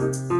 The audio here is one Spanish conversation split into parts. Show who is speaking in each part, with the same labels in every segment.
Speaker 1: Y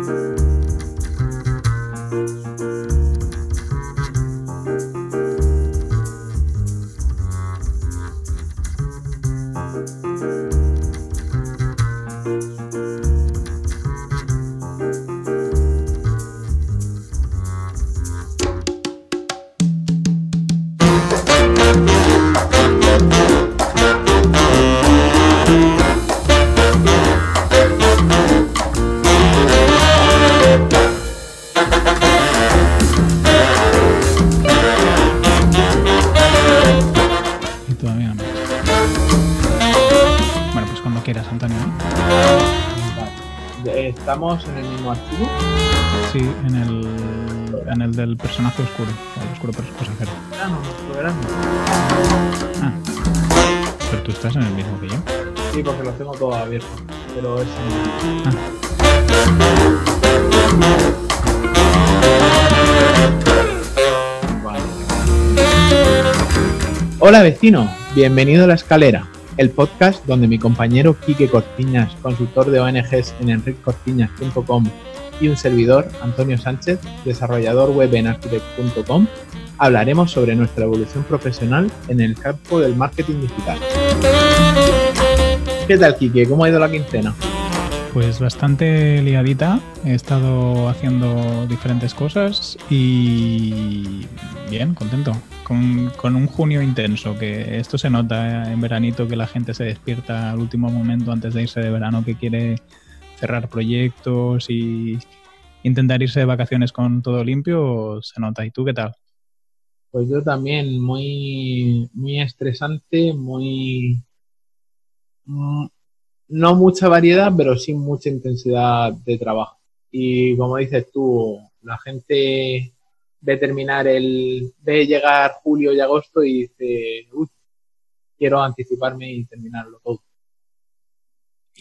Speaker 2: abiertos. Pero es. Hola vecino, bienvenido a La Escalera, el podcast donde mi compañero Quique Cortiñas, consultor de ONGs en enriccortiñas.com y un servidor, Antonio Sánchez, desarrollador web en architect.com, hablaremos sobre nuestra evolución profesional en el campo del marketing digital. ¿Qué tal Quique? ¿Cómo ha ido la quincena?
Speaker 1: Pues bastante liadita. He estado haciendo diferentes cosas y bien, contento. Con, con un junio intenso, que esto se nota en veranito que la gente se despierta al último momento antes de irse de verano, que quiere cerrar proyectos y intentar irse de vacaciones con todo limpio, se nota. ¿Y tú qué tal?
Speaker 2: Pues yo también, muy, muy estresante, muy... mm, No mucha variedad, pero sí mucha intensidad de trabajo. Y como dices tú, la gente ve terminar el... ve llegar julio y agosto y dice, uy, quiero anticiparme y terminarlo todo.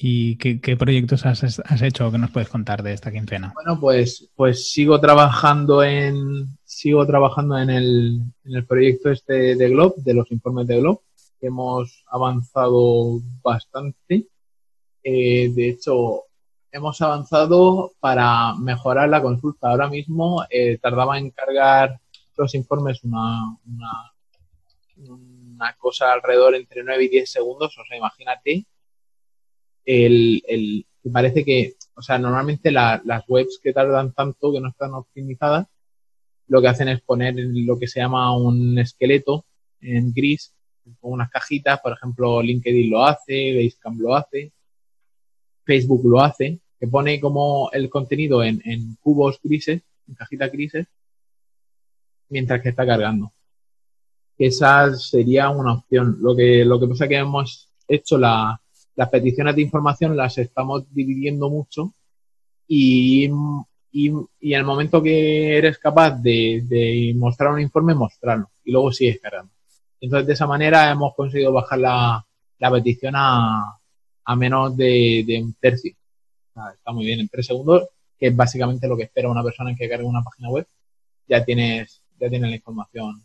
Speaker 1: ¿Y qué, qué proyectos has, has hecho o qué nos puedes contar de esta quincena?
Speaker 2: Bueno, pues, pues sigo trabajando en sigo trabajando en el, en el proyecto este de Glob, de los informes de Glob, hemos avanzado bastante. Eh, de hecho, hemos avanzado para mejorar la consulta. Ahora mismo eh, tardaba en cargar los informes una, una, una cosa alrededor entre 9 y 10 segundos. O sea, imagínate el, el parece que, o sea, normalmente la- las webs que tardan tanto, que no están optimizadas, lo que hacen es poner lo que se llama un esqueleto en gris, con unas cajitas, por ejemplo, LinkedIn lo hace, Basecamp lo hace, Facebook lo hace, que pone como el contenido en, cubos grises, en cajitas grises, mientras que está cargando. Esa sería una opción. Lo que, lo que pasa es que hemos hecho la, las peticiones de información las estamos dividiendo mucho y, y, y en el momento que eres capaz de, de mostrar un informe, mostrarlo y luego sigues cargando. Entonces, de esa manera hemos conseguido bajar la, la petición a, a menos de, de un tercio. O sea, está muy bien, en tres segundos, que es básicamente lo que espera una persona en que cargue una página web, ya tienes, ya tienes la información.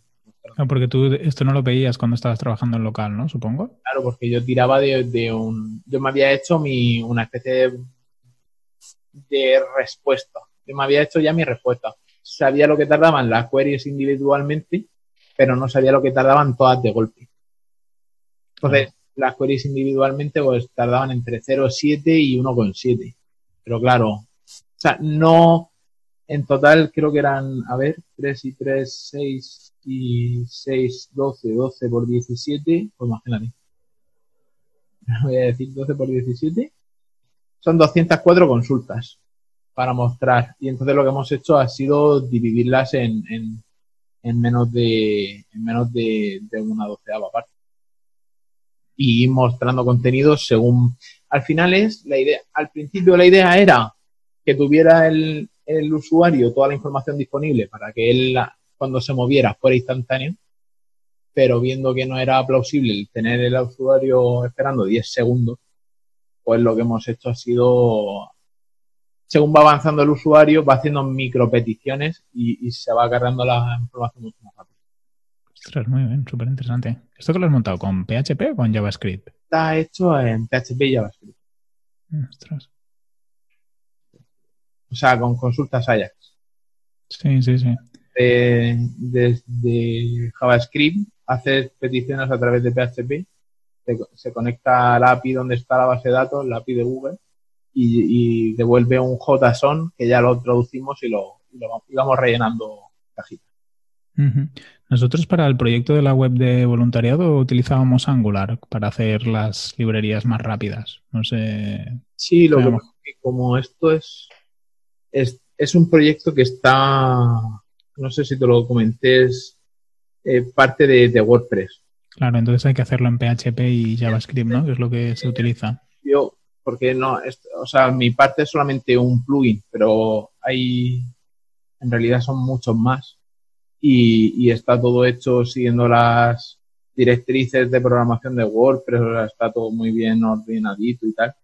Speaker 1: Ah, porque tú esto no lo veías cuando estabas trabajando en local, ¿no? Supongo.
Speaker 2: Claro, porque yo tiraba de, de un. Yo me había hecho mi, una especie de, de respuesta. Yo me había hecho ya mi respuesta. Sabía lo que tardaban las queries individualmente, pero no sabía lo que tardaban todas de golpe. Entonces, las queries individualmente pues tardaban entre 0,7 y 1,7. Pero claro, o sea, no. En total creo que eran, a ver, 3 y 3, 6 y 6, 12, 12 por 17, pues imagínate. Voy a decir 12 por 17. Son 204 consultas para mostrar. Y entonces lo que hemos hecho ha sido dividirlas en, en, en menos de en menos de, de una doceava parte. Y mostrando contenidos según. Al final es la idea. Al principio la idea era que tuviera el, el usuario toda la información disponible para que él cuando se moviera fuera instantáneo, pero viendo que no era plausible tener el usuario esperando 10 segundos, pues lo que hemos hecho ha sido, según va avanzando el usuario, va haciendo micropeticiones y, y se va cargando la información mucho más rápido.
Speaker 1: Ostras, muy bien, súper interesante. ¿Esto que lo has montado con PHP o con JavaScript?
Speaker 2: Está hecho en PHP y JavaScript.
Speaker 1: Mm, Ostras.
Speaker 2: o sea, con consultas Ajax.
Speaker 1: Sí, sí, sí.
Speaker 2: desde JavaScript haces peticiones a través de PHP, se, conecta al API donde está la base de datos, la API de Google, y, devuelve un JSON que ya lo traducimos y lo, y vamos rellenando cajitas.
Speaker 1: Nosotros para el proyecto de la web de voluntariado utilizábamos Angular para hacer las librerías más rápidas. No sé.
Speaker 2: Sí, lo que como esto es, es, un proyecto que está, no sé si te lo comenté, es eh, parte de, WordPress.
Speaker 1: Claro, entonces hay que hacerlo en PHP y JavaScript, ¿no? Que es lo que se utiliza.
Speaker 2: Yo, porque no, o sea, mi parte es solamente un plugin, pero hay, en realidad son muchos más y, está todo hecho siguiendo las directrices de programación de WordPress, está todo muy bien ordenadito y tal,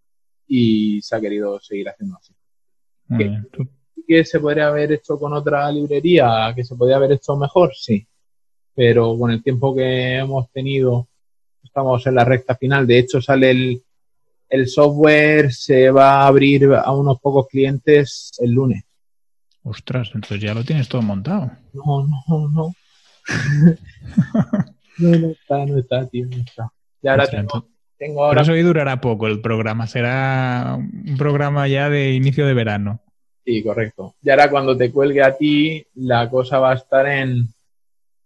Speaker 2: y se ha querido seguir haciendo así. ¿Que, se podría haber hecho con otra librería? ¿Que se podría haber hecho mejor? Sí, pero con el tiempo que hemos tenido, estamos en la recta final, de hecho sale el, el software, se va a abrir a unos pocos clientes el lunes.
Speaker 1: Ostras, entonces ya lo tienes todo montado.
Speaker 2: No, no, no. no, no está, no está, tío, no está. Ya ahora tengo, tengo ahora...
Speaker 1: Por eso hoy durará poco el programa, será un programa ya de inicio de verano.
Speaker 2: Sí, correcto. Y ahora cuando te cuelgue a ti, la cosa va a estar en,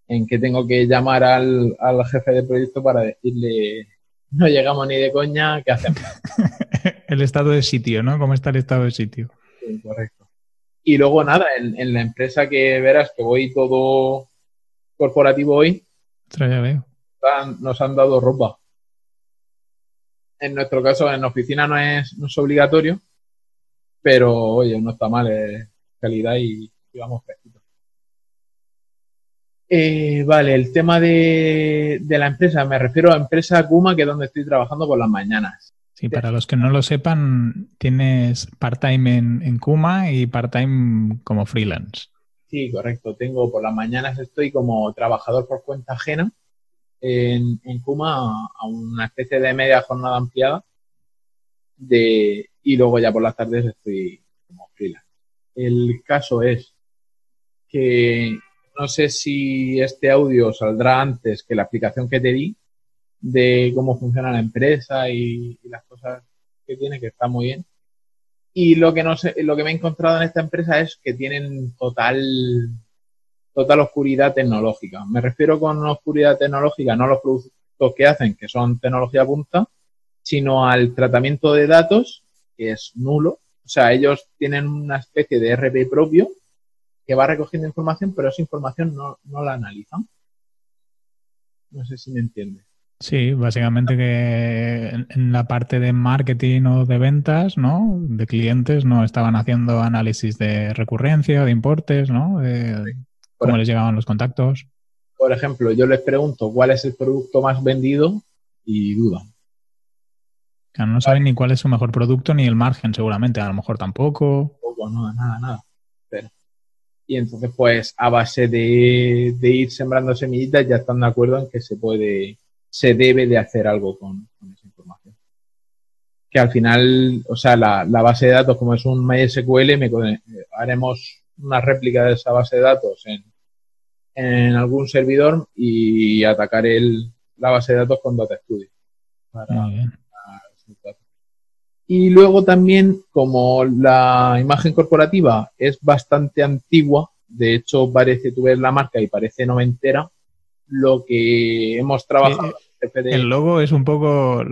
Speaker 2: en que tengo que llamar al, al jefe de proyecto para decirle, no llegamos ni de coña, ¿qué hacemos?
Speaker 1: el estado de sitio, ¿no? ¿Cómo está el estado de sitio?
Speaker 2: Sí, correcto. Y luego nada, en, la empresa que verás que voy todo corporativo hoy, nos han dado ropa. En nuestro caso, en la oficina no es, no es obligatorio, pero oye, no está mal, es calidad y, vamos eh, vale, el tema de, de, la empresa, me refiero a empresa Kuma, que es donde estoy trabajando por las mañanas.
Speaker 1: Sí, para los que no lo sepan, tienes part-time en, Kuma y part-time como freelance.
Speaker 2: Sí, correcto. Tengo por las mañanas estoy como trabajador por cuenta ajena en, en Kuma a una especie de media jornada ampliada de, y luego ya por las tardes estoy como freelance. El caso es que no sé si este audio saldrá antes que la aplicación que te di, de cómo funciona la empresa y, las cosas que tiene, que está muy bien. Y lo que no sé, lo que me he encontrado en esta empresa es que tienen total, total oscuridad tecnológica. Me refiero con oscuridad tecnológica, no los productos que hacen, que son tecnología punta, sino al tratamiento de datos, que es nulo. O sea, ellos tienen una especie de RP propio que va recogiendo información, pero esa información no, no la analizan. No sé si me entiendes.
Speaker 1: Sí, básicamente que en la parte de marketing o de ventas, ¿no? De clientes no estaban haciendo análisis de recurrencia, de importes, ¿no? De cómo les llegaban los contactos.
Speaker 2: Por ejemplo, yo les pregunto cuál es el producto más vendido y dudan.
Speaker 1: no saben ni cuál es su mejor producto ni el margen, seguramente. A lo mejor tampoco.
Speaker 2: Tampoco, no, nada, nada. Y entonces, pues, a base de, de ir sembrando semillitas, ya están de acuerdo en que se puede se debe de hacer algo con, esa información. Que al final, o sea, la, base de datos, como es un MySQL, me, haremos una réplica de esa base de datos en, en algún servidor y atacar el, la base de datos con Data Studio. Y luego también, como la imagen corporativa es bastante antigua, de hecho parece, tú ves la marca y parece noventera, lo que hemos trabajado.
Speaker 1: El logo es un poco,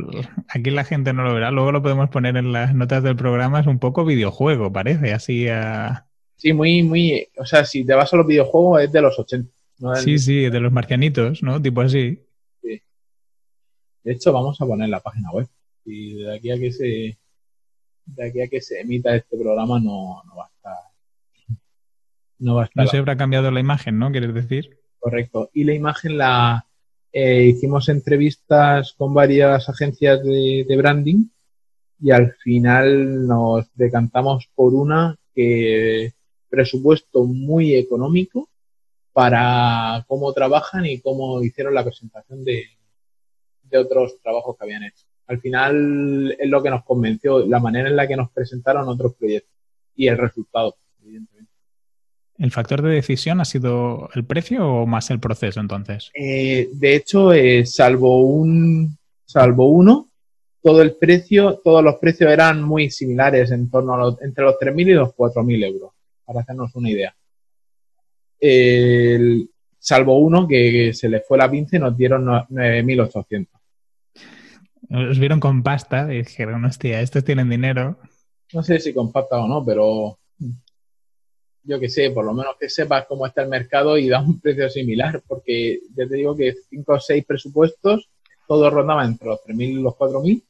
Speaker 1: aquí la gente no lo verá, luego lo podemos poner en las notas del programa, es un poco videojuego, parece, así a...
Speaker 2: Sí, muy, muy, o sea, si te vas a los videojuegos es de los 80.
Speaker 1: Sí, sí, de los marcianitos, ¿no? Tipo así. Sí.
Speaker 2: De hecho, vamos a poner la página web. Y de aquí a que se, de aquí a que se emita este programa no, no va a estar.
Speaker 1: No va a estar. No se habrá cambiado la imagen, ¿no? ¿Quieres decir?
Speaker 2: Correcto. Y la imagen la, eh, hicimos entrevistas con varias agencias de, branding y al final nos decantamos por una que presupuesto muy económico para cómo trabajan y cómo hicieron la presentación de, de otros trabajos que habían hecho. Al final es lo que nos convenció, la manera en la que nos presentaron otros proyectos. y el resultado, evidentemente.
Speaker 1: ¿El factor de decisión ha sido el precio o más el proceso entonces?
Speaker 2: Eh, de hecho, eh, salvo un salvo uno, todo el precio, todos los precios eran muy similares en torno a los, entre los 3.000 y los 4.000 euros, para hacernos una idea. salvo uno que, se le fue la pinza y nos dieron 9.800.
Speaker 1: Os vieron con pasta y dijeron, hostia, estos tienen dinero.
Speaker 2: No sé si con pasta o no, pero yo que sé, por lo menos que sepas cómo está el mercado y da un precio similar, porque ya te digo que 5 o 6 presupuestos, todo rondaba entre los 3.000 y los 4.000,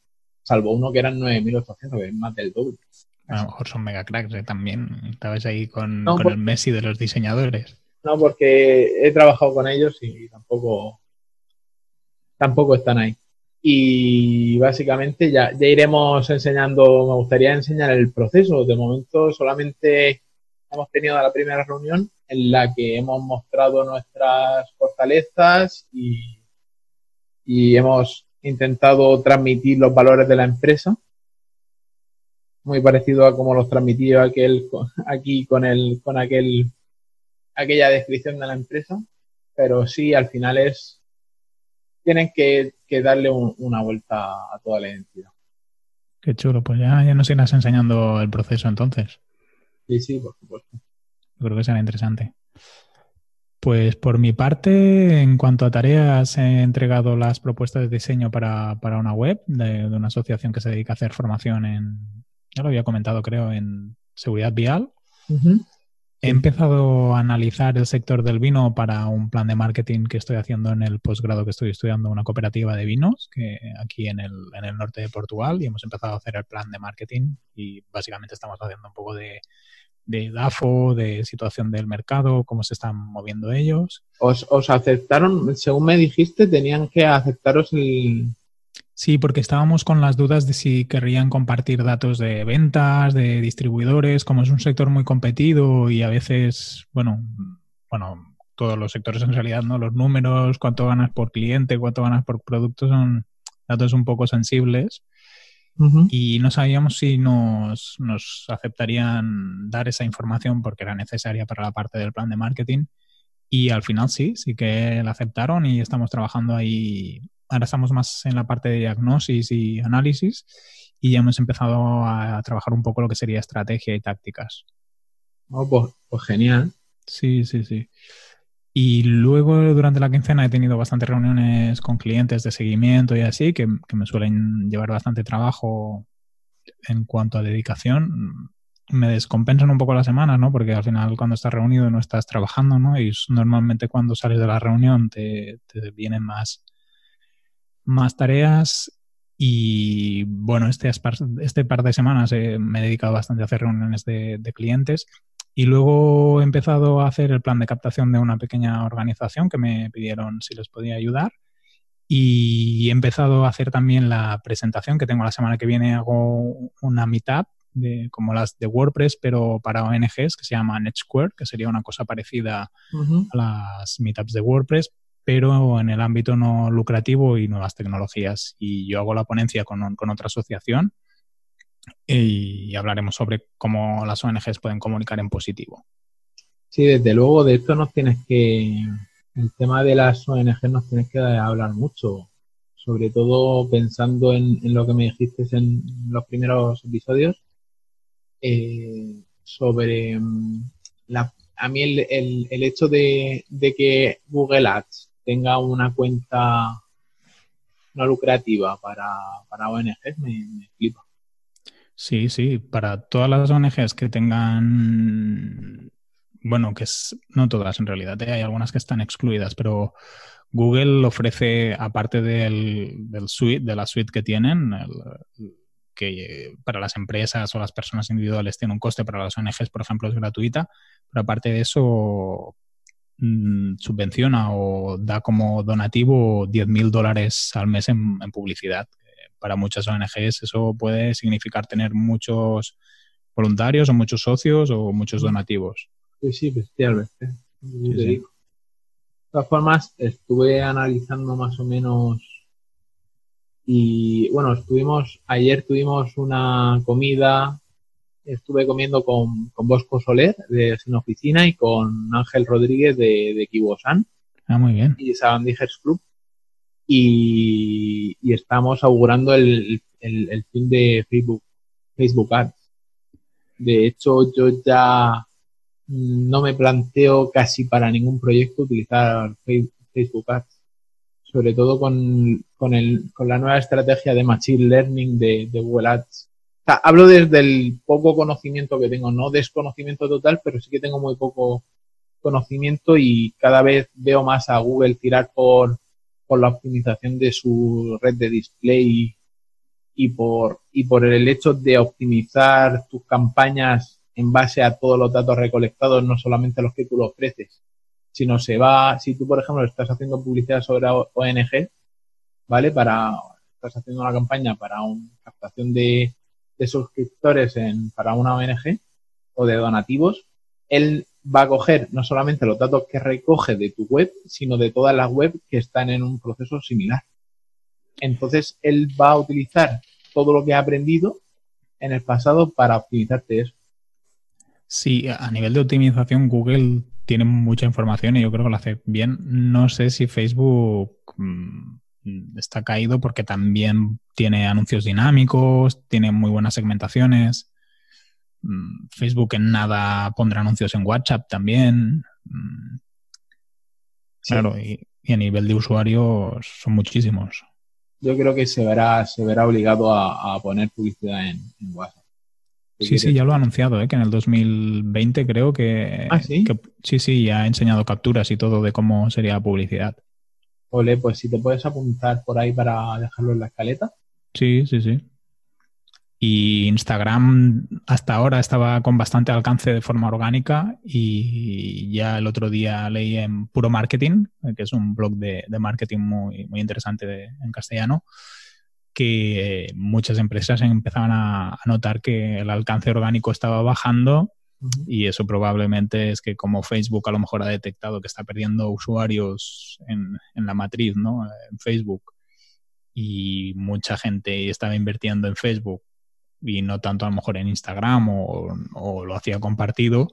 Speaker 2: salvo uno que eran 9.800, que es más del doble.
Speaker 1: A lo mejor son mega cracks ¿eh? también. Estabas ahí con, el Messi de los diseñadores.
Speaker 2: No, porque he trabajado con ellos y tampoco, tampoco están ahí. Y básicamente ya, ya iremos enseñando, me gustaría enseñar el proceso. De momento solamente hemos tenido la primera reunión en la que hemos mostrado nuestras fortalezas y, y hemos intentado transmitir los valores de la empresa, muy parecido a como los transmitía aquel, aquí con, el, con aquel, aquella descripción de la empresa, pero sí, al final es, tienen que, darle una vuelta a toda la identidad.
Speaker 1: Qué chulo, pues ya, ya nos irás enseñando el proceso entonces.
Speaker 2: Sí, sí, por supuesto.
Speaker 1: Creo que será interesante. Pues por mi parte, en cuanto a tareas, he entregado las propuestas de diseño para, una web de, una asociación que se dedica a hacer formación en, ya lo había comentado creo, en seguridad vial. He empezado a analizar el sector del vino para un plan de marketing que estoy haciendo en el posgrado que estoy estudiando, una cooperativa de vinos, que aquí en el, en el norte de Portugal, y hemos empezado a hacer el plan de marketing y básicamente estamos haciendo un poco de, de DAFO, de situación del mercado, cómo se están moviendo ellos.
Speaker 2: ¿Os, aceptaron, según me dijiste, tenían que aceptaros el...
Speaker 1: Sí, porque estábamos con las dudas de si querrían compartir datos de ventas, de distribuidores, como es un sector muy competido y a veces, bueno, bueno, todos los sectores en realidad, ¿no? Los números, cuánto ganas por cliente, cuánto ganas por producto son datos un poco sensibles y no sabíamos si nos, nos, aceptarían dar esa información porque era necesaria para la parte del plan de marketing. Y al final sí, sí que la aceptaron y estamos trabajando ahí. Ahora estamos más en la parte de diagnosis y análisis y ya hemos empezado a, trabajar un poco lo que sería estrategia y tácticas.
Speaker 2: Oh, pues, pues genial.
Speaker 1: Sí, sí, sí. Y luego durante la quincena he tenido bastantes reuniones con clientes de seguimiento y así, que, me suelen llevar bastante trabajo en cuanto a dedicación. Me descompensan un poco las semanas, ¿no? Porque al final cuando estás reunido no estás trabajando, ¿no? Y normalmente cuando sales de la reunión te, vienen más, más tareas y bueno, este, este par de semanas me he dedicado bastante a hacer reuniones de, de clientes y luego he empezado a hacer el plan de captación de una pequeña organización que me pidieron si les podía ayudar. Y he empezado a hacer también la presentación que tengo la semana que viene. Hago una meetup de, como las de WordPress, pero para ONGs que se llama NetSquare, que sería una cosa parecida a las meetups de WordPress, pero en el ámbito no lucrativo y nuevas tecnologías. Y yo hago la ponencia con, con otra asociación y hablaremos sobre cómo las ONGs pueden comunicar en positivo.
Speaker 2: Sí, desde luego de esto nos tienes que, el tema de las ONGs nos tienes que hablar mucho, sobre todo pensando en, lo que me dijiste en los primeros episodios, eh, sobre mm, la, a mí el, el, hecho de, que Google Ads tenga una cuenta no lucrativa para, para ONGs me, me.
Speaker 1: Sí, sí, para todas las ONGs que tengan, bueno, que es, no todas en realidad, ¿eh? hay algunas que están excluidas, pero Google ofrece, aparte del, suite, de la suite que tienen, que para las empresas o las personas individuales tiene un coste, para las ONGs, por ejemplo, es gratuita, pero aparte de eso, mm, subvenciona o da como donativo 10.000 dólares al mes en publicidad, para muchas ONGs eso puede significar tener muchos voluntarios o muchos socios o muchos donativos.
Speaker 2: Sí, sí, bestial, De todas formas, estuve analizando más o menos y bueno, estuvimos, ayer tuvimos una comida estuve comiendo con, con Bosco Soler de Sin Oficina y con Ángel Rodríguez de, de Kibosan.
Speaker 1: Ah, muy bien.
Speaker 2: Y Sabandijers Club. Y, y estamos augurando el, el, el fin de Facebook, Facebook Ads. De hecho, yo ya no me planteo casi para ningún proyecto utilizar Facebook Ads. Sobre todo con, con, el, con la nueva estrategia de Machine Learning de, de Google Ads. Hablo desde el poco conocimiento que tengo, no desconocimiento total, pero sí que tengo muy poco conocimiento y cada vez veo más a Google tirar por, por la optimización de su red de display y por, y por el hecho de optimizar tus campañas en base a todos los datos recolectados, no solamente los que tú le ofreces, sino se va, si tú, por ejemplo, estás haciendo publicidad sobre ONG, ¿vale? Para, estás haciendo una campaña para una captación de, de suscriptores en, para una ONG o de donativos, él va a coger no solamente los datos que recoge de tu web, sino de todas las webs que están en un proceso similar. Entonces, él va a utilizar todo lo que ha aprendido en el pasado para optimizarte eso.
Speaker 1: Sí, a nivel de optimización, Google tiene mucha información y yo creo que lo hace bien. No sé si Facebook mm, está caído porque también tiene anuncios dinámicos, tiene muy buenas segmentaciones. Mm, Facebook en nada pondrá anuncios en WhatsApp también. Mm. Claro, y, y, a nivel de usuarios son muchísimos.
Speaker 2: Yo creo que se verá, se verá obligado a, a poner publicidad en, en WhatsApp.
Speaker 1: Sí, sí, ya lo ha anunciado, ¿eh? que en el 2020 creo que,
Speaker 2: ¿Ah, sí?
Speaker 1: que sí, sí, ya ha enseñado capturas y todo de cómo sería la publicidad.
Speaker 2: Ole, pues si te puedes apuntar por ahí para dejarlo en la escaleta.
Speaker 1: Sí, sí, sí. Y Instagram hasta ahora estaba con bastante alcance de forma orgánica y ya el otro día leí en Puro Marketing, que es un blog de, marketing muy, muy interesante en castellano, que muchas empresas empezaban a, notar que el alcance orgánico estaba bajando uh -huh. y eso probablemente es que como Facebook a lo mejor ha detectado que está perdiendo usuarios en, en la matriz, ¿no? En Facebook y mucha gente estaba invirtiendo en Facebook y no tanto a lo mejor en Instagram o, o, lo hacía compartido,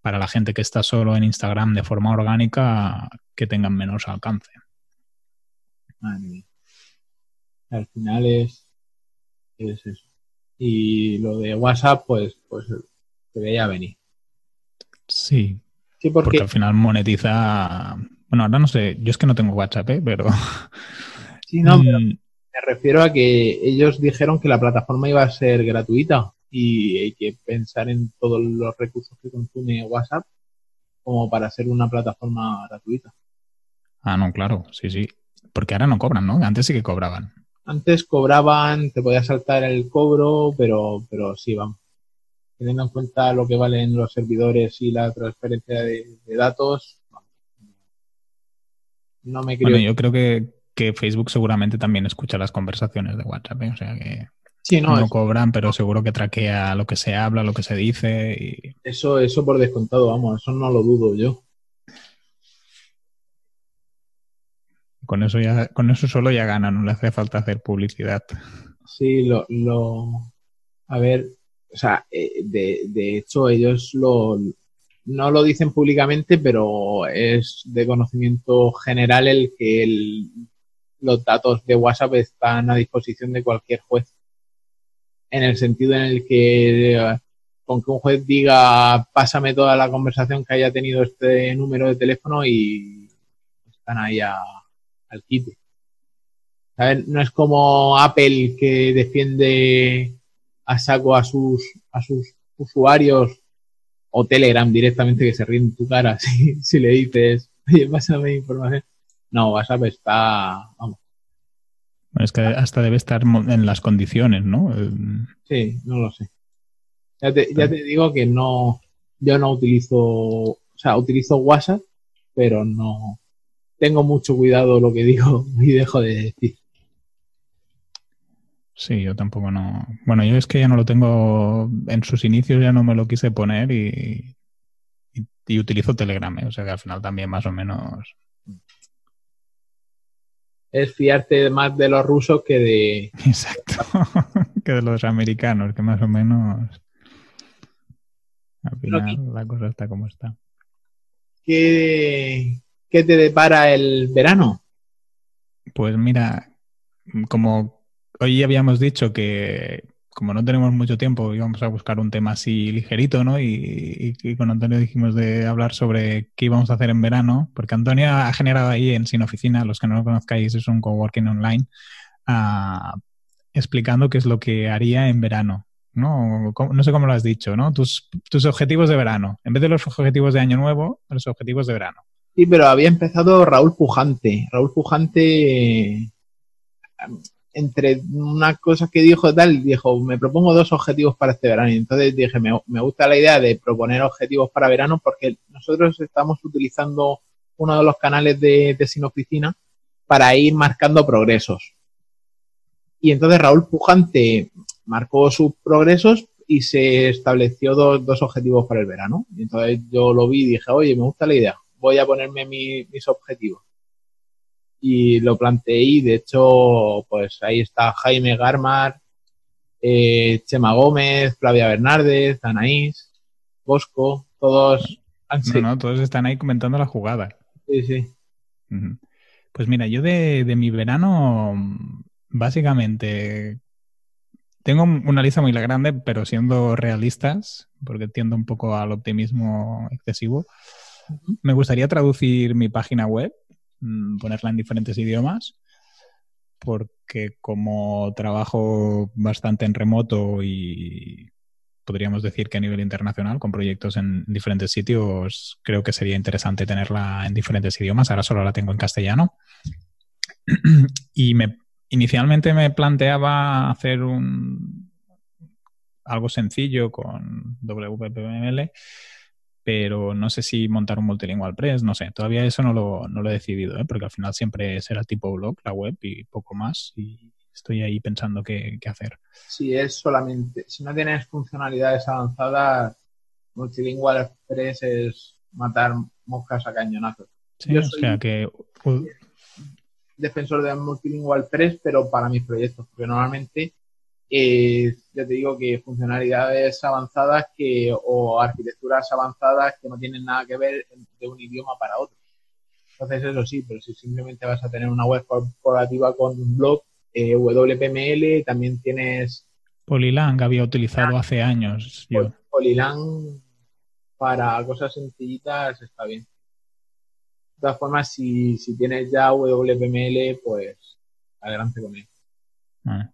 Speaker 1: para la gente que está solo en Instagram de forma orgánica, que tengan menos alcance.
Speaker 2: Al final es, es eso. Y lo de WhatsApp, pues, pues se veía venir.
Speaker 1: Sí.
Speaker 2: Sí, porque...
Speaker 1: porque al final monetiza. Bueno, ahora no sé, yo es que no tengo WhatsApp, ¿eh? pero.
Speaker 2: Sí, no, pero me refiero a que ellos dijeron que la plataforma iba a ser gratuita y hay que pensar en todos los recursos que consume WhatsApp como para ser una plataforma gratuita.
Speaker 1: Ah, no, claro, sí, sí. Porque ahora no cobran, ¿no? Antes sí que cobraban.
Speaker 2: Antes cobraban, te podía saltar el cobro, pero, pero sí, vamos. Teniendo en cuenta lo que valen los servidores y la transferencia de, de datos, no me creo.
Speaker 1: Bueno, yo creo que, que Facebook seguramente también escucha las conversaciones de WhatsApp, ¿eh? o sea que
Speaker 2: sí, no,
Speaker 1: no cobran, pero seguro que traquea lo que se habla, lo que se dice. Y...
Speaker 2: Eso, eso por descontado, vamos, eso no lo dudo yo.
Speaker 1: Con eso ya, con eso solo ya gana, no le hace falta hacer publicidad.
Speaker 2: Sí, lo, lo a ver, o sea, eh, de, de hecho ellos lo no lo dicen públicamente, pero es de conocimiento general el que el, los datos de WhatsApp están a disposición de cualquier juez. En el sentido en el que con que un juez diga pásame toda la conversación que haya tenido este número de teléfono y están ahí a, al quite. ¿Sabes? No es como Apple que defiende a saco a sus, a sus usuarios o Telegram directamente que se ríe en tu cara si, si le dices, oye, pásame información. No, WhatsApp está, vamos.
Speaker 1: Es que hasta debe estar en las condiciones, ¿no?
Speaker 2: Sí, no lo sé. Ya te, ya te digo que no, yo no utilizo, o sea, utilizo WhatsApp, pero no, tengo mucho cuidado lo que digo y dejo de decir.
Speaker 1: Sí, yo tampoco no. Bueno, yo es que ya no lo tengo. En sus inicios ya no me lo quise poner y, y, y utilizo Telegram, ¿eh? o sea que al final también más o menos.
Speaker 2: Es fiarte más de los rusos que de.
Speaker 1: Exacto, que de los americanos, que más o menos. final la cosa está como está.
Speaker 2: ¿Qué, ¿Qué te depara el verano?
Speaker 1: Pues mira, como hoy habíamos dicho que como no tenemos mucho tiempo, íbamos a buscar un tema así ligerito, ¿no? Y, con Antonio dijimos de hablar sobre qué íbamos a hacer en verano, porque Antonio ha generado ahí en Sin Oficina, los que no lo conozcáis, es un coworking online, uh, explicando qué es lo que haría en verano. ¿no? No sé cómo lo has dicho, ¿no? Tus, tus objetivos de verano. En vez de los objetivos de año nuevo, los objetivos de verano.
Speaker 2: Sí, pero había empezado Raúl Pujante. Raúl Pujante entre una cosa que dijo tal, dijo, me propongo dos objetivos para este verano. Y entonces dije, me, gusta la idea de proponer objetivos para verano porque nosotros estamos utilizando uno de los canales de, de Sin Oficina para ir marcando progresos. Y entonces Raúl Pujante marcó sus progresos y se estableció dos, dos objetivos para el verano. Y entonces yo lo vi y dije, oye, me gusta la idea, voy a ponerme mis objetivos y lo planteé y de hecho pues ahí está Jaime Garmar, eh, Chema Gómez, Flavia Bernárdez, Anaís, Bosco, todos
Speaker 1: no, todos están ahí comentando la jugada.
Speaker 2: Sí, sí.
Speaker 1: Pues mira, yo de, de mi verano básicamente tengo una lista muy grande, pero siendo realistas, porque tiendo un poco al optimismo excesivo, me gustaría traducir mi página web ponerla en diferentes idiomas, porque como trabajo bastante en remoto y podríamos decir que a nivel internacional, con proyectos en diferentes sitios, creo que sería interesante tenerla en diferentes idiomas. Ahora solo la tengo en castellano. y me, inicialmente me planteaba hacer un algo sencillo con WPML pero no sé si montar un multilingual press, no sé, todavía eso no lo, no lo he decidido, ¿eh? porque al final siempre será tipo blog la web y poco más y estoy ahí pensando qué, hacer.
Speaker 2: Si es solamente, si no tienes funcionalidades avanzadas, multilingual press es matar moscas a cañonazos.
Speaker 1: Sí, o sea que...
Speaker 2: defensor de multilingual press, pero para mis proyectos, porque normalmente eh, ya te digo que funcionalidades avanzadas que, o arquitecturas avanzadas que no tienen nada que ver de un idioma para otro. Entonces, eso sí, pero si simplemente vas a tener una web corporativa con un blog, eh, WPML, también tienes...
Speaker 1: Polylang había utilizado hace años. Yo.
Speaker 2: Polylang para cosas sencillitas está bien. De todas formas, si, si tienes ya WPML, pues adelante con él.
Speaker 1: Ah.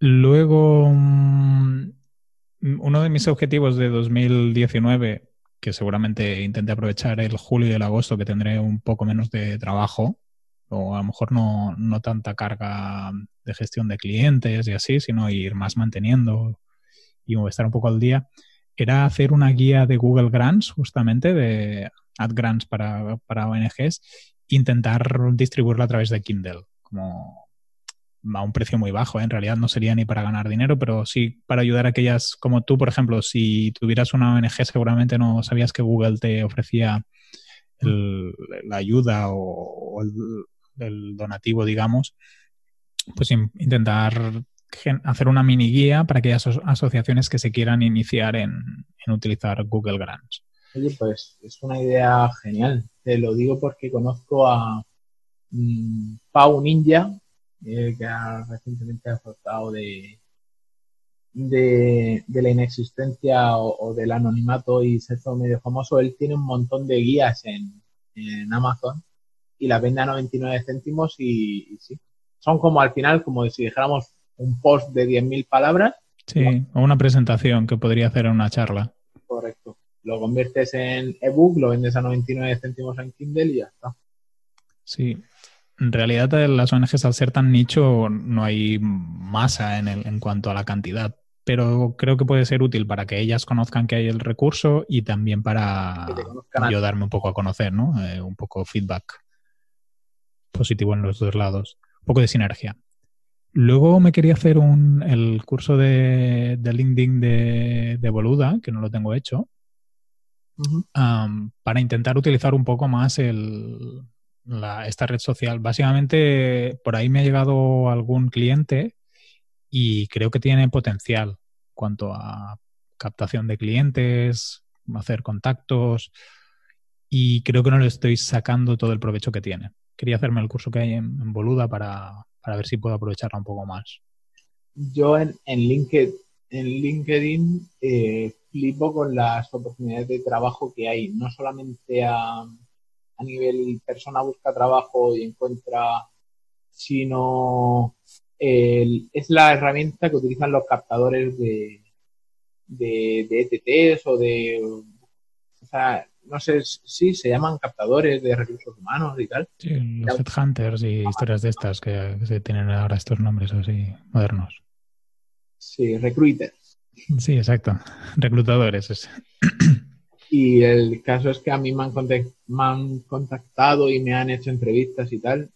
Speaker 1: Luego, mm, uno de mis objetivos de 2019, que seguramente intenté aprovechar el julio y el agosto, que tendré un poco menos de trabajo, o a lo mejor no, no tanta carga de gestión de clientes y así, sino ir más manteniendo y estar un poco al día, era hacer una guía de Google Grants, justamente, de Ad Grants para, para ONGs, intentar distribuirla a través de Kindle, como a un precio muy bajo, ¿eh? en realidad no sería ni para ganar dinero, pero sí para ayudar a aquellas como tú, por ejemplo, si tuvieras una ONG seguramente no sabías que Google te ofrecía la ayuda o, el, donativo, digamos, pues intentar hacer una mini guía para aquellas asociaciones que se quieran iniciar en, utilizar Google Grants.
Speaker 2: Oye, pues es una idea genial. Te lo digo porque conozco a mm, Pau Ninja, eh, que ha recientemente ha de, de, la inexistencia o, del anonimato y se hizo medio famoso, él tiene un montón de guías en, Amazon y las vende a 99 céntimos y, sí. Son como al final, como si dijéramos un post de 10.000 palabras.
Speaker 1: Sí, o una presentación que podría hacer en una charla.
Speaker 2: Correcto. Lo conviertes en ebook, lo vendes a 99 céntimos en Kindle y ya está.
Speaker 1: Sí, en realidad las ONGs al ser tan nicho no hay masa en, el, en cuanto a la cantidad, pero creo que puede ser útil para que ellas conozcan que hay el recurso y también para ayudarme un poco a conocer, ¿no? Eh, un poco feedback positivo en los dos lados, un poco de sinergia. Luego me quería hacer un, el curso de, de LinkedIn de, Boluda, que no lo tengo hecho, para intentar utilizar un poco más el, esta red social. Básicamente, por ahí me ha llegado algún cliente y creo que tiene potencial cuanto a captación de clientes, hacer contactos y creo que no le estoy sacando todo el provecho que tiene. Quería hacerme el curso que hay en, Boluda para, ver si puedo aprovecharla un poco más.
Speaker 2: Yo en, en LinkedIn, en LinkedIn eh, flipo con las oportunidades de trabajo que hay, no solamente a, a nivel persona busca trabajo y encuentra, sino es la herramienta que utilizan los captadores de, de, de ETTs o de, o sea, no sé si se llaman captadores de recursos humanos y tal.
Speaker 1: Sí, los headhunters y historias de estas que, se tienen ahora estos nombres así modernos.
Speaker 2: Sí, recruiters.
Speaker 1: Sí, exacto. Reclutadores.
Speaker 2: Y el caso es que a mí me han, me han contactado y me han hecho entrevistas y tal.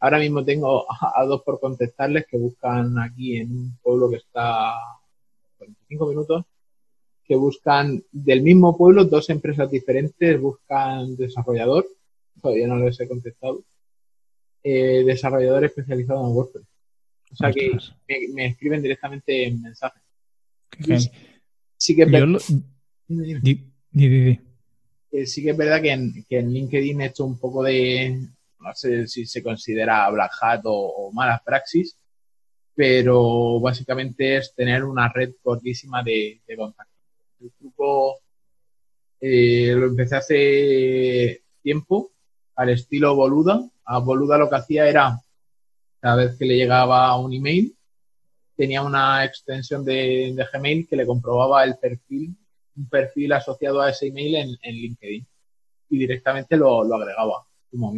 Speaker 2: Ahora mismo tengo a dos por contestarles que buscan aquí en un pueblo que está 45 minutos que buscan del mismo pueblo, dos empresas diferentes, buscan desarrollador, todavía no les he contestado, eh, desarrollador especializado en WordPress. O sea que me, escriben directamente en mensaje. Sí que es verdad. Sí que es verdad que en, LinkedIn he hecho un poco de, no sé si se considera black hat o, malas praxis, pero básicamente es tener una red cortísima de, contactos. El truco eh, lo empecé hace tiempo al estilo Boluda. A Boluda lo que hacía era, cada vez que le llegaba un email, tenía una extensión de, Gmail que le comprobaba el perfil, un perfil asociado a ese email en, LinkedIn. Y directamente lo, agregaba.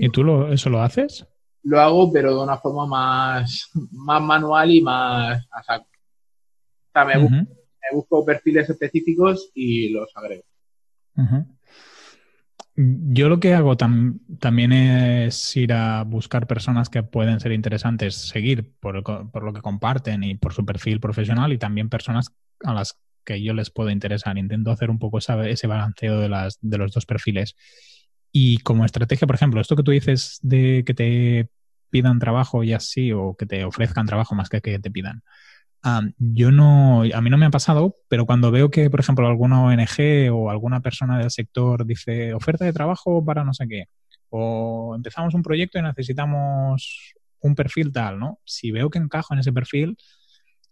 Speaker 1: ¿Y tú eso lo haces?
Speaker 2: Lo hago, pero de una forma más, más manual y más a saco. O sea, me, busco perfiles específicos y los agrego.
Speaker 1: Yo lo que hago también es ir a buscar personas que pueden ser interesantes, seguir por, lo que comparten y por su perfil profesional y también personas a las que yo les puedo interesar. Intento hacer un poco ese balanceo de, las, de los dos perfiles. Y como estrategia, por ejemplo, esto que tú dices de que te pidan trabajo y así, o que te ofrezcan trabajo más que que te pidan yo no, a mí no me ha pasado, pero cuando veo que, por ejemplo, alguna ONG o alguna persona del sector dice oferta de trabajo para no sé qué, o empezamos un proyecto y necesitamos un perfil tal, ¿no? Si veo que encajo en ese perfil,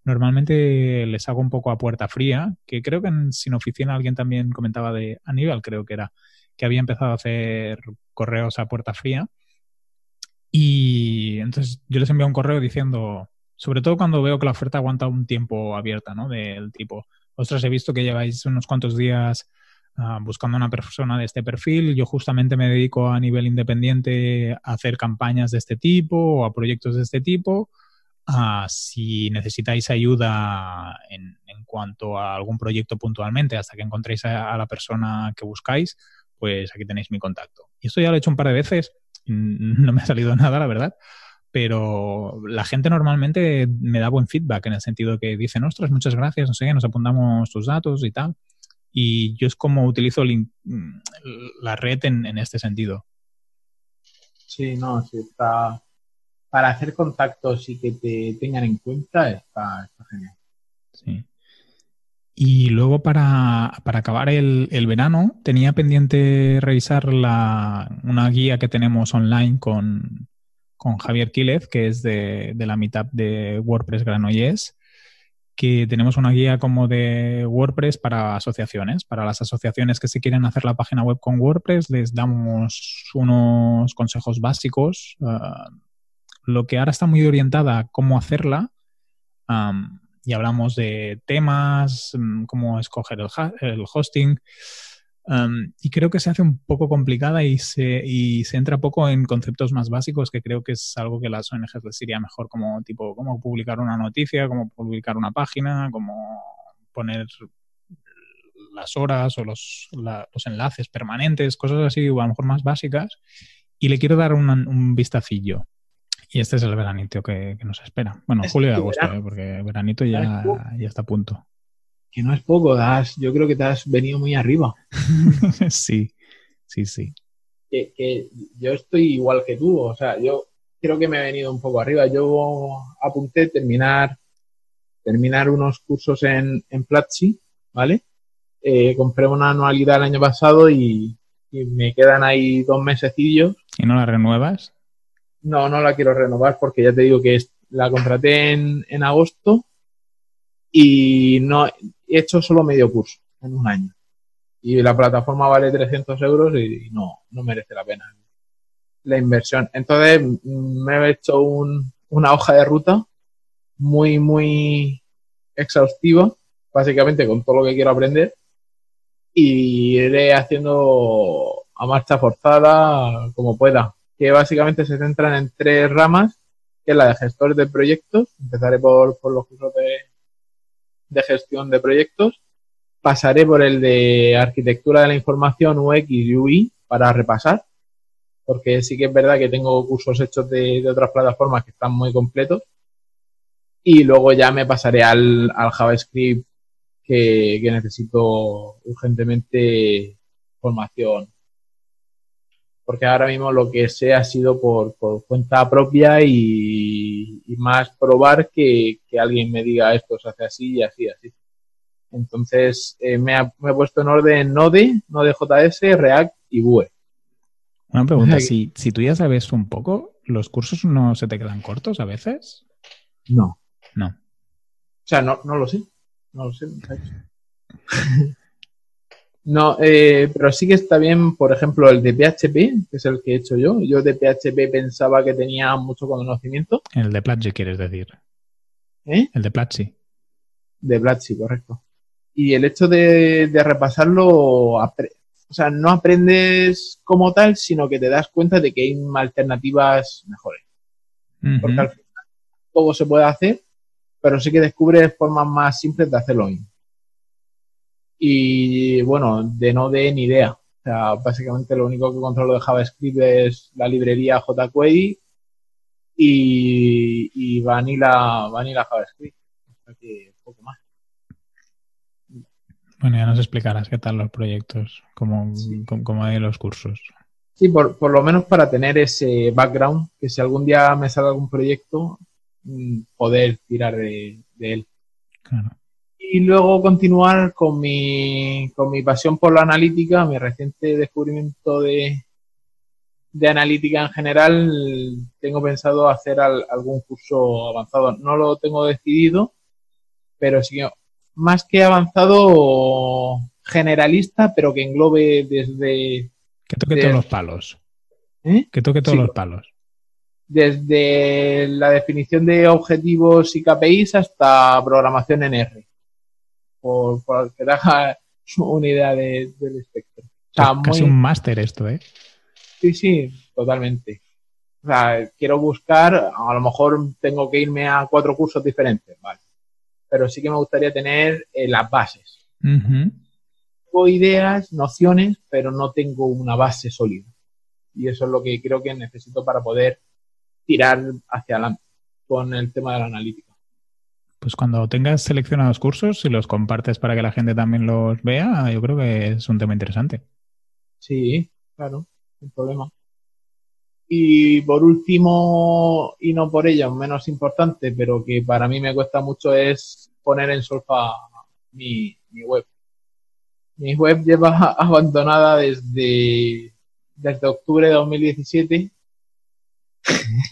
Speaker 1: normalmente les hago un poco a puerta fría, que creo que en Sin Oficina alguien también comentaba de Aníbal, creo que era, que había empezado a hacer correos a puerta fría. Y entonces yo les envío un correo diciendo, sobre todo cuando veo que la oferta aguanta un tiempo abierta, ¿no? Del tipo, ostras, he visto que lleváis unos cuantos días uh, buscando una persona de este perfil. Yo justamente me dedico a nivel independiente a hacer campañas de este tipo o a proyectos de este tipo. Si necesitáis ayuda en, en, cuanto a algún proyecto puntualmente, hasta que encontréis a, la persona que buscáis, pues aquí tenéis mi contacto. Y esto ya lo he hecho un par de veces, no me ha salido nada, la verdad, pero la gente normalmente me da buen feedback en el sentido que dicen, ostras, muchas gracias, no sé, nos apuntamos tus datos y tal. Y yo es como utilizo la red en, este sentido.
Speaker 2: Sí, no, sí, está. Para hacer contactos y que te tengan en cuenta está, genial.
Speaker 1: Sí. Y luego para, acabar el, el, verano tenía pendiente revisar la, una guía que tenemos online con, con Javier Quílez, que es de, la mitad de WordPress Granollers, que tenemos una guía como de WordPress para asociaciones. Para las asociaciones que se quieren hacer la página web con WordPress, les damos unos consejos básicos. Ah, lo que ahora está muy orientada a cómo hacerla. y hablamos de temas, mm, cómo escoger el, hosting y creo que se hace un poco complicada y se, y entra poco en conceptos más básicos que creo que es algo que las ONGs les iría mejor, como tipo cómo publicar una noticia, cómo publicar una página, cómo poner las horas o los, enlaces permanentes, cosas así, a lo mejor más básicas. Y le quiero dar un vistacillo. Y este es el veranito que, nos espera. Bueno, julio y agosto, ¿eh? porque veranito ya, ya está a punto
Speaker 2: que no es poco, das, yo creo que te has venido muy arriba.
Speaker 1: sí, sí, sí.
Speaker 2: Que, yo estoy igual que tú, o sea, yo creo que me he venido un poco arriba. Yo apunté terminar, terminar unos cursos en, en Platzi, ¿vale? eh, compré una anualidad el año pasado y, y me quedan ahí dos mesecillos.
Speaker 1: ¿Y no la renuevas?
Speaker 2: No, no la quiero renovar porque ya te digo que la contraté en, en agosto y no he hecho solo medio curso en un año. Y la plataforma vale 300 euros y no, no merece la pena la inversión. Entonces me he hecho un- una hoja de ruta muy, muy exhaustiva, básicamente con todo lo que quiero aprender y iré haciendo a marcha forzada como pueda, que básicamente se centran en tres ramas, que es la de gestores de proyectos, empezaré por, por los cursos de, de gestión de proyectos, pasaré por el de arquitectura de la información UX y UI para repasar, porque sí que es verdad que tengo cursos hechos de, de otras plataformas que están muy completos, y luego ya me pasaré al, al JavaScript que, que necesito urgentemente formación. Porque ahora mismo lo que sé ha sido por, por cuenta propia y, y más probar que, que alguien me diga esto se hace así y así, así. Entonces eh, me, ha- me he puesto en orden Node, Node.js, React y Vue.
Speaker 1: Una pregunta, si, si tú ya sabes un poco, ¿los cursos no se te quedan cortos a veces?
Speaker 2: No.
Speaker 1: No.
Speaker 2: O sea, no, no lo sé. No lo sé. No, eh, pero sí que está bien, por ejemplo, el de PHP, que es el que he hecho yo. Yo de PHP pensaba que tenía mucho conocimiento.
Speaker 1: El de Platzi, quieres decir.
Speaker 2: ¿eh?
Speaker 1: El de Platzi.
Speaker 2: De Platzi, correcto. Y el hecho de, de repasarlo, o sea, no aprendes como tal, sino que te das cuenta de que hay alternativas mejores. Porque al final todo se puede hacer, pero sí que descubres formas más simples de hacerlo. Y bueno, de no de ni idea. O sea, básicamente lo único que controlo de JavaScript es la librería jQuery y, y Vanilla, Vanilla JavaScript. O sea que poco más.
Speaker 1: Bueno, ya nos explicarás qué tal los proyectos, como,
Speaker 2: Sí.
Speaker 1: como hay los cursos.
Speaker 2: Sí, por, por lo menos para tener ese background, que si algún día me sale algún proyecto, mm, poder tirar de, de él.
Speaker 1: Claro.
Speaker 2: Y luego continuar con mi, con mi pasión por la analítica, mi reciente descubrimiento de, de analítica en general. Tengo pensado hacer al- algún curso avanzado. No lo tengo decidido, pero sí más que avanzado, generalista, pero que englobe desde,
Speaker 1: Que toque todos los palos.
Speaker 2: ¿eh?
Speaker 1: Que toque todos
Speaker 2: Sí.
Speaker 1: los palos.
Speaker 2: desde la definición de objetivos y KPIs hasta programación en R. Por, por que te haga una idea de- del espectro. O sea,
Speaker 1: Es casi
Speaker 2: muy-
Speaker 1: un máster esto, ¿eh?
Speaker 2: Sí, sí, totalmente. O sea, quiero buscar, a lo mejor tengo que irme a cuatro cursos diferentes, ¿vale? Pero sí que me gustaría tener eh, las bases. Tengo ideas, nociones, pero no tengo una base sólida. Y eso es lo que creo que necesito para poder tirar hacia adelante con el tema de la analítica.
Speaker 1: Pues cuando tengas seleccionados cursos, si los compartes para que la gente también los vea, yo creo que es un tema interesante.
Speaker 2: Sí, claro, sin problema. Y por último, y no por ello menos importante, pero que para mí me cuesta mucho, es poner en solfa mi, web. Mi web lleva abandonada desde, desde octubre de 2017.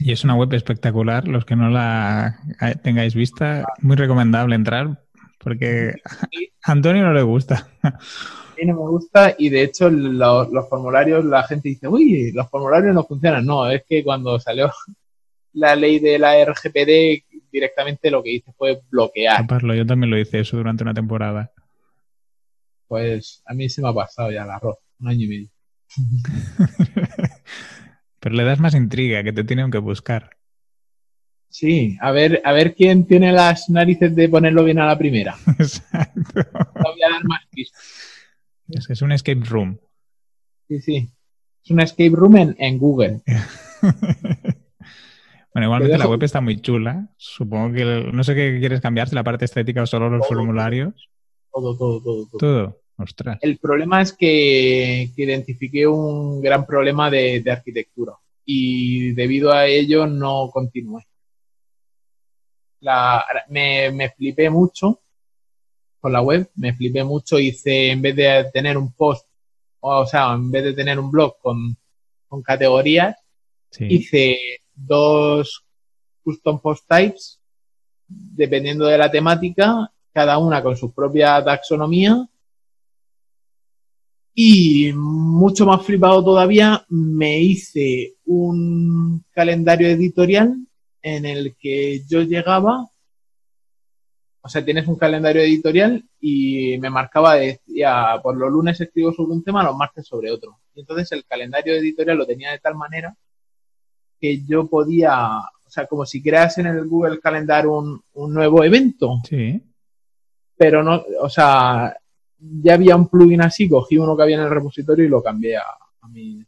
Speaker 1: Y es una web espectacular. Los que no la tengáis vista, muy recomendable entrar porque a Antonio no le gusta.
Speaker 2: A mí no me gusta y de hecho lo- los formularios, la gente dice, uy, los formularios no funcionan. No, es que cuando salió la ley de la RGPD, directamente lo que hice fue bloquear.
Speaker 1: Taparlo, yo también lo hice eso durante una temporada.
Speaker 2: Pues a mí se me ha pasado ya el arroz, un año y medio.
Speaker 1: Pero le das más intriga, que te tienen que buscar.
Speaker 2: Sí, a ver, a ver quién tiene las narices de ponerlo bien a la primera.
Speaker 1: Exacto.
Speaker 2: No voy a dar más.
Speaker 1: Es, es un escape room.
Speaker 2: Sí, sí. Es una escape room en, en Google.
Speaker 1: Bueno, igualmente
Speaker 2: Te
Speaker 1: la web está muy chula. Supongo que el- no sé qué quieres cambiar, si la parte estética o solo los
Speaker 2: Todo.
Speaker 1: formularios.
Speaker 2: Todo, todo, todo, todo.
Speaker 1: Todo. Ostras.
Speaker 2: El problema es que, que identifiqué un gran problema de, de arquitectura y debido a ello no continué. La- me, me flipé mucho con la web, me flipé mucho, hice, en vez de tener un post, o sea, en vez de tener un blog con, con categorías, hice dos custom post types, dependiendo de la temática, cada una con su propia taxonomía. Y mucho más flipado todavía, me hice un calendario editorial en el que yo llegaba o sea, tienes un calendario editorial y me marcaba, decía, por los lunes escribo sobre un tema, los martes sobre otro. Y entonces el calendario editorial lo tenía de tal manera que yo podía, o sea, como si creas en el Google Calendar un, nuevo evento.
Speaker 1: Sí.
Speaker 2: Pero no, o sea, ya había un plugin así, cogí uno que había en el repositorio y lo cambié a, mi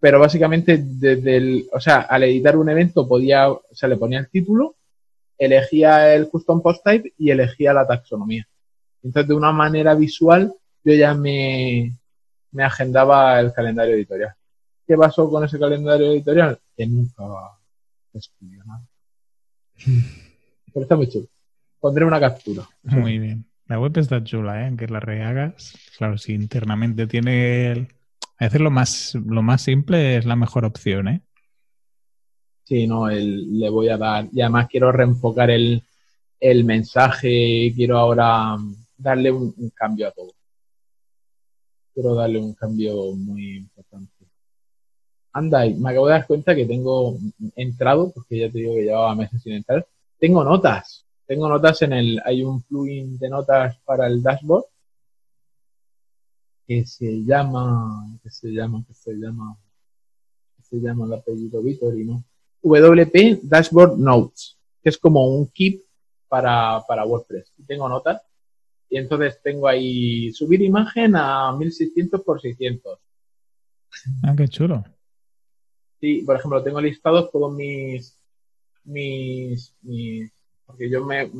Speaker 2: Pero básicamente desde el, o sea, al editar un evento podía, o sea, le ponía el título elegía el custom post type y elegía la taxonomía. Entonces, de una manera visual, yo ya me, me agendaba el calendario editorial. ¿Qué pasó con ese calendario editorial? Que nunca escribió nada. Pero está muy chulo. Pondré una captura.
Speaker 1: Muy bien. La web está chula, ¿eh? Que la rehagas. Claro, si internamente tiene el... A veces lo más, lo más simple es la mejor opción, ¿eh?
Speaker 2: Sí, no, le voy a dar. Y además quiero reenfocar el, el mensaje, quiero ahora darle un, cambio a todo. Quiero darle un cambio muy importante. Anda, me acabo de dar cuenta que tengo entrado, porque ya te digo que llevaba meses sin entrar. Tengo notas. Tengo notas en el. Hay un plugin de notas para el dashboard que se llama. que se llama. que se llama. que se llama el apellido no WP Dashboard Notes, que es como un keep para, para WordPress. tengo notas y entonces tengo ahí subir imagen a 1600 por 600.
Speaker 1: Ah, qué chulo.
Speaker 2: Sí, por ejemplo, tengo listados todos mis, mis, mis, porque yo me,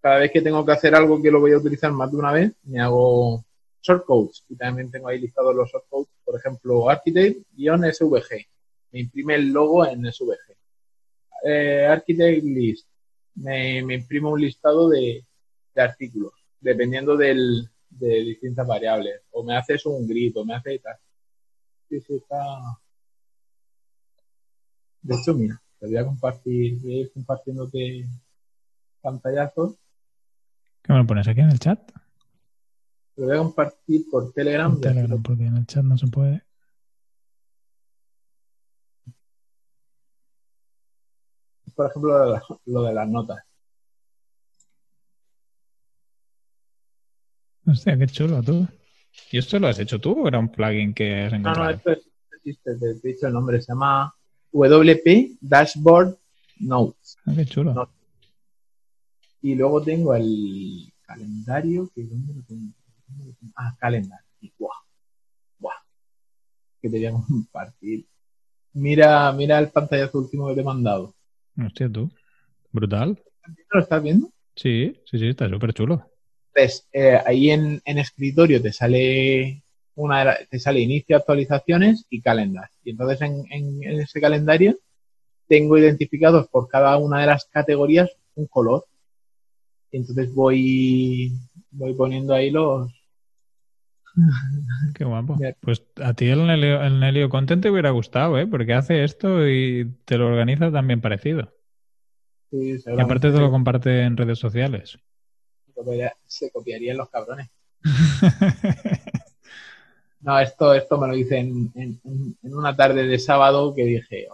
Speaker 2: cada vez que tengo que hacer algo que lo voy a utilizar más de una vez, me hago shortcodes y también tengo ahí listados los shortcodes, por ejemplo, Architect-SVG. Me imprime el logo en SVG eh, Architect List, me, me, imprimo un listado de, artículos, dependiendo del, de distintas variables. O me haces un grid, o me hace tal. Sí, sí, está. De hecho, mira, te voy a compartir, voy a ir compartiéndote pantallazos.
Speaker 1: ¿Qué me lo pones aquí en el chat?
Speaker 2: Lo voy a compartir por Telegram.
Speaker 1: Por Telegram, porque en el chat no se puede.
Speaker 2: por ejemplo, lo de, las notas.
Speaker 1: Hostia, qué chulo tú. ¿Y esto lo has hecho tú o era un plugin que has encontrado?
Speaker 2: No, no, esto existe, te he dicho el nombre, se llama WP Dashboard Notes.
Speaker 1: Ah, qué chulo.
Speaker 2: Y luego tengo el calendario, que ¿dónde lo tengo? Ah, calendario. ¡Guau! ¡Guau! Que te voy a compartir. Mira, mira el pantallazo último que te he mandado.
Speaker 1: Hostia, tú. Brutal.
Speaker 2: ¿Lo estás viendo?
Speaker 1: Sí, sí, sí, está súper chulo.
Speaker 2: Pues eh, ahí en, escritorio te sale una te sale inicio actualizaciones y calendar. Y entonces en, ese calendario tengo identificados por cada una de las categorías un color. Y entonces voy, voy poniendo ahí los.
Speaker 1: Qué guapo. Pues a ti el Nelio, el Nelio Content te hubiera gustado, ¿eh? Porque hace esto y te lo organiza también parecido.
Speaker 2: Sí,
Speaker 1: y aparte te lo comparte en redes sociales.
Speaker 2: Se copiarían los cabrones. no, esto, esto me lo hice en, una tarde de sábado que dije,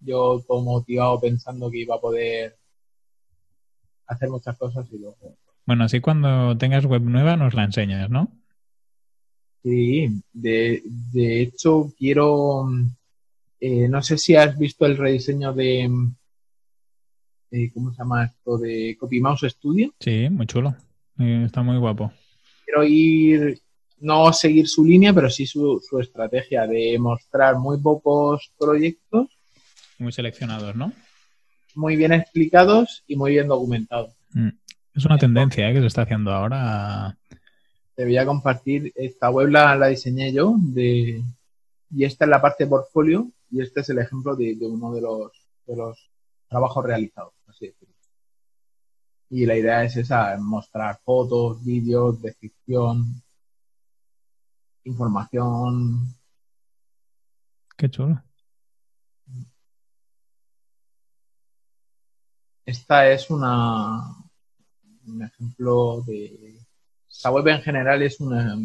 Speaker 2: yo todo motivado pensando que iba a poder hacer muchas cosas y luego...
Speaker 1: Bueno, así cuando tengas web nueva nos la enseñas, ¿no?
Speaker 2: Sí, de, de hecho quiero, eh, no sé si has visto el rediseño de, eh, ¿cómo se llama esto? De CopyMouse Studio.
Speaker 1: Sí, muy chulo, eh, está muy guapo.
Speaker 2: Quiero ir, no seguir su línea, pero sí su, su estrategia de mostrar muy pocos proyectos.
Speaker 1: Muy seleccionados, ¿no?
Speaker 2: Muy bien explicados y muy bien documentados.
Speaker 1: Mm. Es una tendencia que se está haciendo ahora
Speaker 2: te voy a compartir. Esta web la, diseñé yo de, y esta es la parte de portfolio y este es el ejemplo de, uno de los, de los trabajos realizados. Así Y la idea es esa, mostrar fotos, vídeos, descripción, información.
Speaker 1: Qué chulo.
Speaker 2: Esta es una un ejemplo de. Esta web en general es una,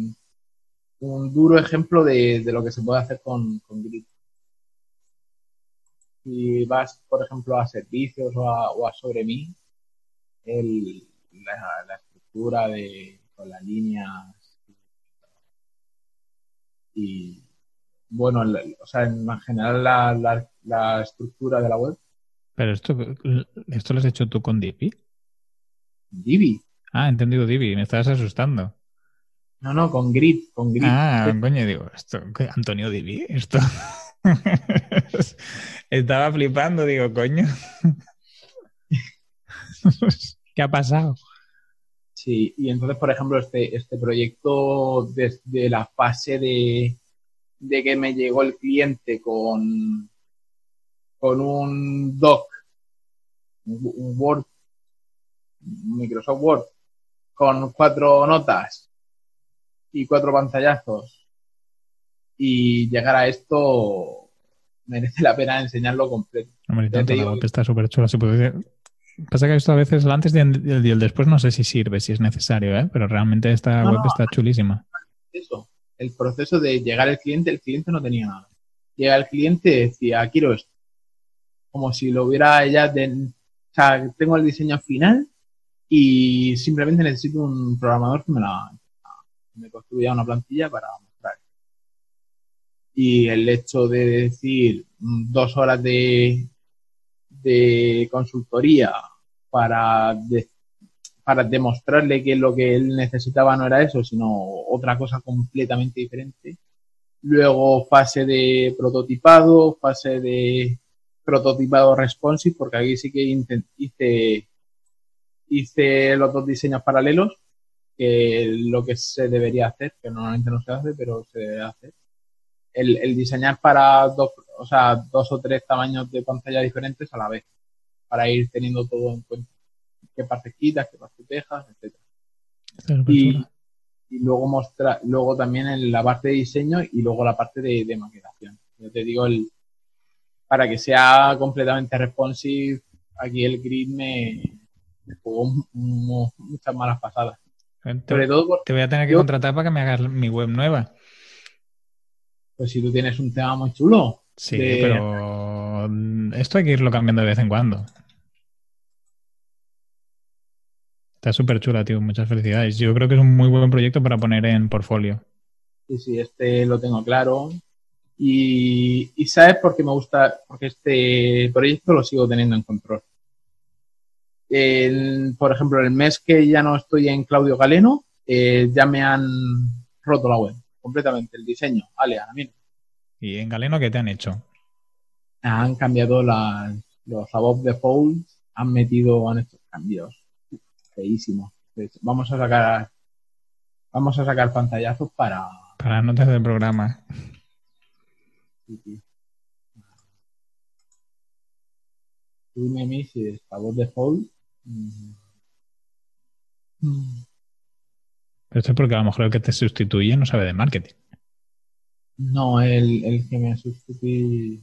Speaker 2: un duro ejemplo de, de, lo que se puede hacer con, con Grid. Si vas, por ejemplo, a servicios o a, o sobre mí, el, la, la, estructura de con las líneas y bueno, o sea, en general la, la, la, estructura de la web.
Speaker 1: Pero esto, esto lo has hecho tú con Divi.
Speaker 2: Divi.
Speaker 1: Ah, entendido Divi, me estabas asustando.
Speaker 2: No, no, con Grid, con Grid.
Speaker 1: Ah, coño, digo, esto, Antonio Divi, esto. Estaba flipando, digo, coño. ¿Qué ha pasado?
Speaker 2: Sí, y entonces, por ejemplo, este, este proyecto desde la fase de, de que me llegó el cliente con, con un doc, un Word, Microsoft Word, con cuatro notas y cuatro pantallazos, y llegar a esto merece la pena enseñarlo completo.
Speaker 1: Hombre, tanto, digo, está súper chula. Pasa que esto a veces el antes y el después no sé si sirve, si es necesario, ¿eh? pero realmente esta no, web no, está chulísima.
Speaker 2: Eso, el proceso de llegar al cliente, el cliente no tenía nada. Llega el cliente y decía, quiero esto. Como si lo hubiera ella, de, o sea, tengo el diseño final y simplemente necesito un programador que me la construya una plantilla para mostrar. Y el hecho de decir dos horas de, de consultoría para, para demostrarle que lo que él necesitaba no era eso, sino otra cosa completamente diferente. Luego fase de prototipado, fase de prototipado responsive, porque aquí sí que hice, hice los dos diseños paralelos, que lo que se debería hacer, que normalmente no se hace, pero se debe hacer. El, el diseñar para dos, o sea, dos o tres tamaños de pantalla diferentes a la vez, para ir teniendo todo en cuenta. Qué partes quitas, qué partes dejas, etc. Y, y, luego mostrar, luego también en la parte de diseño y luego la parte de, de maquetación. Yo te digo, el, para que sea completamente responsive, aquí el grid me, me jugó muchas malas pasadas.
Speaker 1: Te, Sobre todo porque te voy a tener que yo, contratar para que me hagas mi web nueva.
Speaker 2: Pues si tú tienes un tema muy chulo.
Speaker 1: Sí, de... pero esto hay que irlo cambiando de vez en cuando. Está súper chula, tío. Muchas felicidades. Yo creo que es un muy buen proyecto para poner en portfolio.
Speaker 2: Sí, sí, este lo tengo claro. Y, y sabes por qué me gusta, porque este proyecto lo sigo teniendo en control. El, por ejemplo, el mes que ya no estoy en Claudio Galeno, eh, ya me han roto la web completamente, el diseño. Ale, a mí.
Speaker 1: ¿Y en Galeno qué te han hecho?
Speaker 2: Han cambiado las, los above defaults, han metido, han hecho cambios feísimos. Vamos a sacar, vamos a sacar pantallazos para.
Speaker 1: Para notas del programa.
Speaker 2: Sí. Dime a mí si es default. Mm.
Speaker 1: Pero esto es porque a lo mejor el que te sustituye no sabe de marketing.
Speaker 2: No, el, el que me sustituye.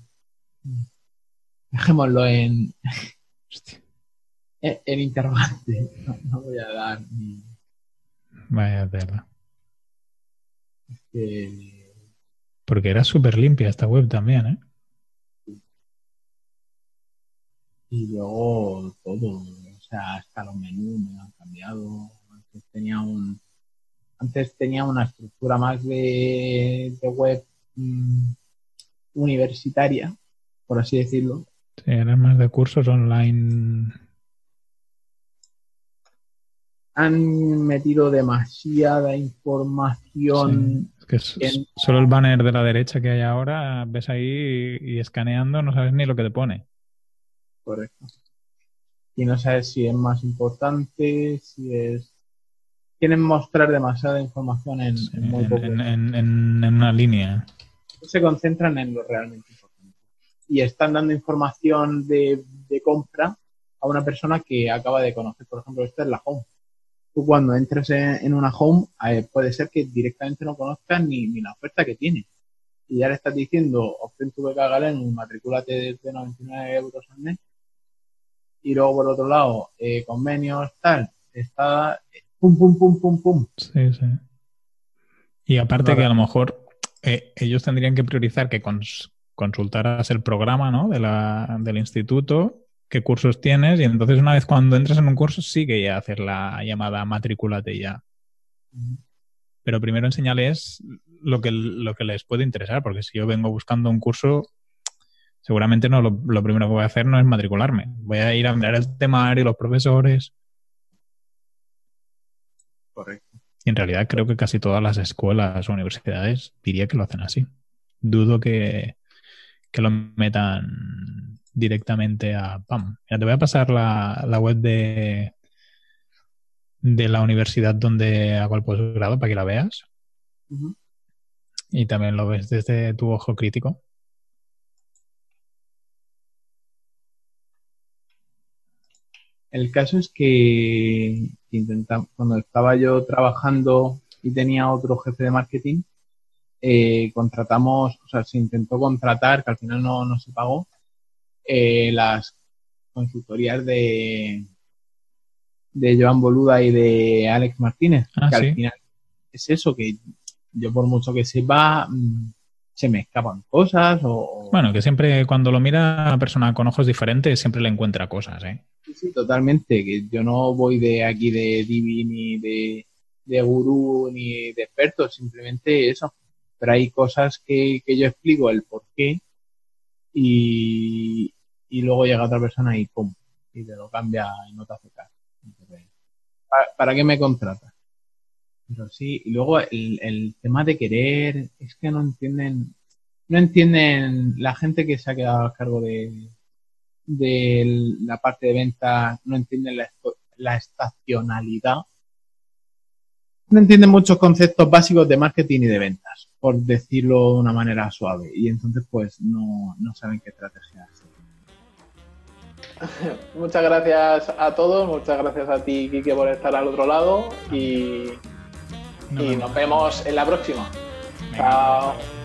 Speaker 2: Dejémoslo en. en, en interrogante. No, no, voy a dar ni.
Speaker 1: Vaya tela.
Speaker 2: Es que.
Speaker 1: Porque era súper limpia esta web también, ¿eh?
Speaker 2: Y luego todo. O sea, hasta los menús me han cambiado. Antes tenía un antes tenía una estructura más de, de web mmm, universitaria, por así decirlo.
Speaker 1: Sí, eran más de cursos online.
Speaker 2: Han metido demasiada información.
Speaker 1: Sí, que es, en... solo el banner de la derecha que hay ahora, ves ahí y, y escaneando, no sabes ni lo que te pone.
Speaker 2: Correcto. Y no sabes si es más importante, si es quieren mostrar demasiada información en,
Speaker 1: sí, en muy poco. En, en, en, una línea.
Speaker 2: Se concentran en lo realmente importante. Y están dando información de, de compra a una persona que acaba de conocer. Por ejemplo, esta es la home. Tú cuando entres en, una home, eh, puede ser que directamente no conozcas ni, ni, la oferta que tiene. Y ya le estás diciendo, obtén tu beca Galen, matricúlate de 99 euros al mes. Y luego, por otro lado, eh, convenios, tal, está pum, pum, pum, pum, pum.
Speaker 1: Sí, sí. Y aparte que a lo mejor eh, ellos tendrían que priorizar que consultaras el programa ¿no? de la, del instituto qué cursos tienes y entonces una vez cuando entras en un curso sí que ya hacer la llamada matrículate ya. Pero primero enseñales lo que, lo que les puede interesar, porque si yo vengo buscando un curso, seguramente no lo, primero que voy a hacer no es matricularme. Voy a ir a mirar el temario, los profesores.
Speaker 2: Correcto.
Speaker 1: Y en realidad creo que casi todas las escuelas o universidades diría que lo hacen así. Dudo que, que lo metan directamente a PAM. te voy a pasar la, web de, de la universidad donde hago el posgrado para que la veas. Y también lo ves desde tu ojo crítico.
Speaker 2: El caso es que cuando estaba yo trabajando y tenía otro jefe de marketing, eh, contratamos, o sea, se intentó contratar, que al final no, no se pagó, eh, las consultorías de, de Joan Boluda y de Alex Martínez.
Speaker 1: Ah,
Speaker 2: que al final es eso, que yo por mucho que sepa, mm, se me escapan cosas o...
Speaker 1: Bueno, que siempre cuando lo mira una persona con ojos diferentes, siempre le encuentra cosas, ¿eh?
Speaker 2: Sí, totalmente, que yo no voy de aquí de divi ni de, de gurú ni de experto, simplemente eso. Pero hay cosas que, que yo explico el por qué y, y luego llega otra persona y pum, y te lo cambia y no te hace caso. ¿para, qué me contratas? Pero sí, y luego el, el tema de querer, es que no entienden, no entienden la gente que se ha quedado a cargo de, de la parte de venta, no entienden la, la estacionalidad. No entienden muchos conceptos básicos de marketing y de ventas por decirlo de una manera suave. Y entonces, pues, no, saben qué estrategia Muchas gracias a todos, muchas gracias a ti, Kike, por estar al otro lado y, y nos vemos en la próxima. Chao.